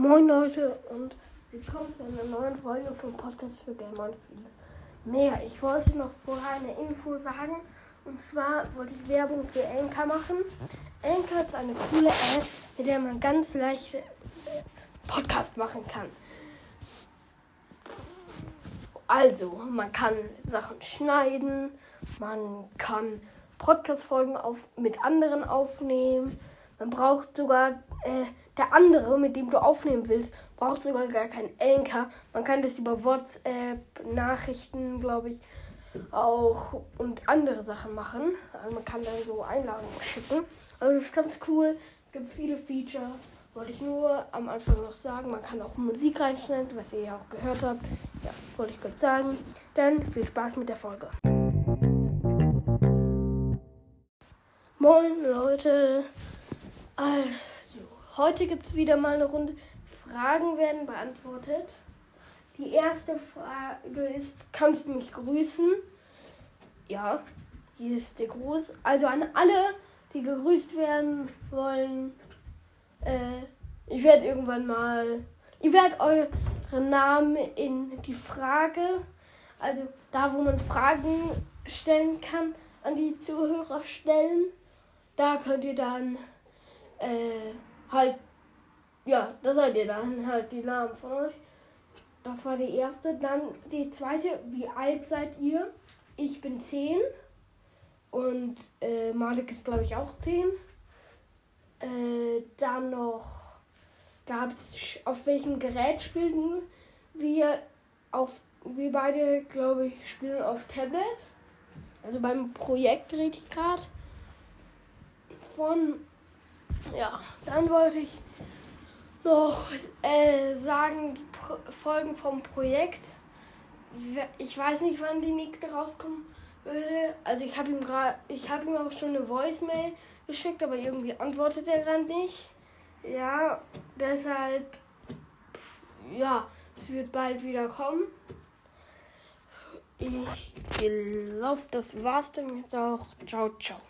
Moin Leute und willkommen zu einer neuen Folge vom Podcast für Gamer und viele mehr. Ich wollte noch vorher eine Info sagen und zwar wollte ich Werbung für Anchor machen. Anchor ist eine coole App, mit der man ganz leicht äh, Podcast machen kann. Also, man kann Sachen schneiden, man kann Podcast-Folgen mit anderen aufnehmen. Man braucht sogar, äh, der andere, mit dem du aufnehmen willst, braucht sogar gar keinen Anchor. Man kann das über WhatsApp, Nachrichten, glaube ich, auch und andere Sachen machen. Also man kann dann so Einladungen schicken. Also das ist ganz cool. Es gibt viele Features. Wollte ich nur am Anfang noch sagen. Man kann auch Musik reinschneiden, was ihr ja auch gehört habt. Ja, wollte ich kurz sagen. Dann viel Spaß mit der Folge. Moin Leute. Also, heute gibt es wieder mal eine Runde. Fragen werden beantwortet. Die erste Frage ist, kannst du mich grüßen? Ja, hier ist der Gruß. Also an alle, die gegrüßt werden wollen. Äh, ich werde irgendwann mal, ich werde eure Namen in die Frage, also da, wo man Fragen stellen kann, an die Zuhörer stellen. Da könnt ihr dann äh, halt, ja, da seid ihr dann halt die Namen von euch. Das war die erste. Dann die zweite, wie alt seid ihr? Ich bin 10 und äh, Malik ist glaube ich auch 10. Äh, dann noch gab es, auf welchem Gerät spielen wir? Auf, wir beide, glaube ich, spielen auf Tablet. Also beim Projekt rede ich gerade von. Ja, dann wollte ich noch äh, sagen, die Pro Folgen vom Projekt. Ich weiß nicht, wann die nächste rauskommen würde. Also ich habe ihm gerade, ich habe ihm auch schon eine Voicemail geschickt, aber irgendwie antwortet er gerade nicht. Ja, deshalb, ja, es wird bald wieder kommen. Ich glaube, das war's dann jetzt auch. Ciao, ciao.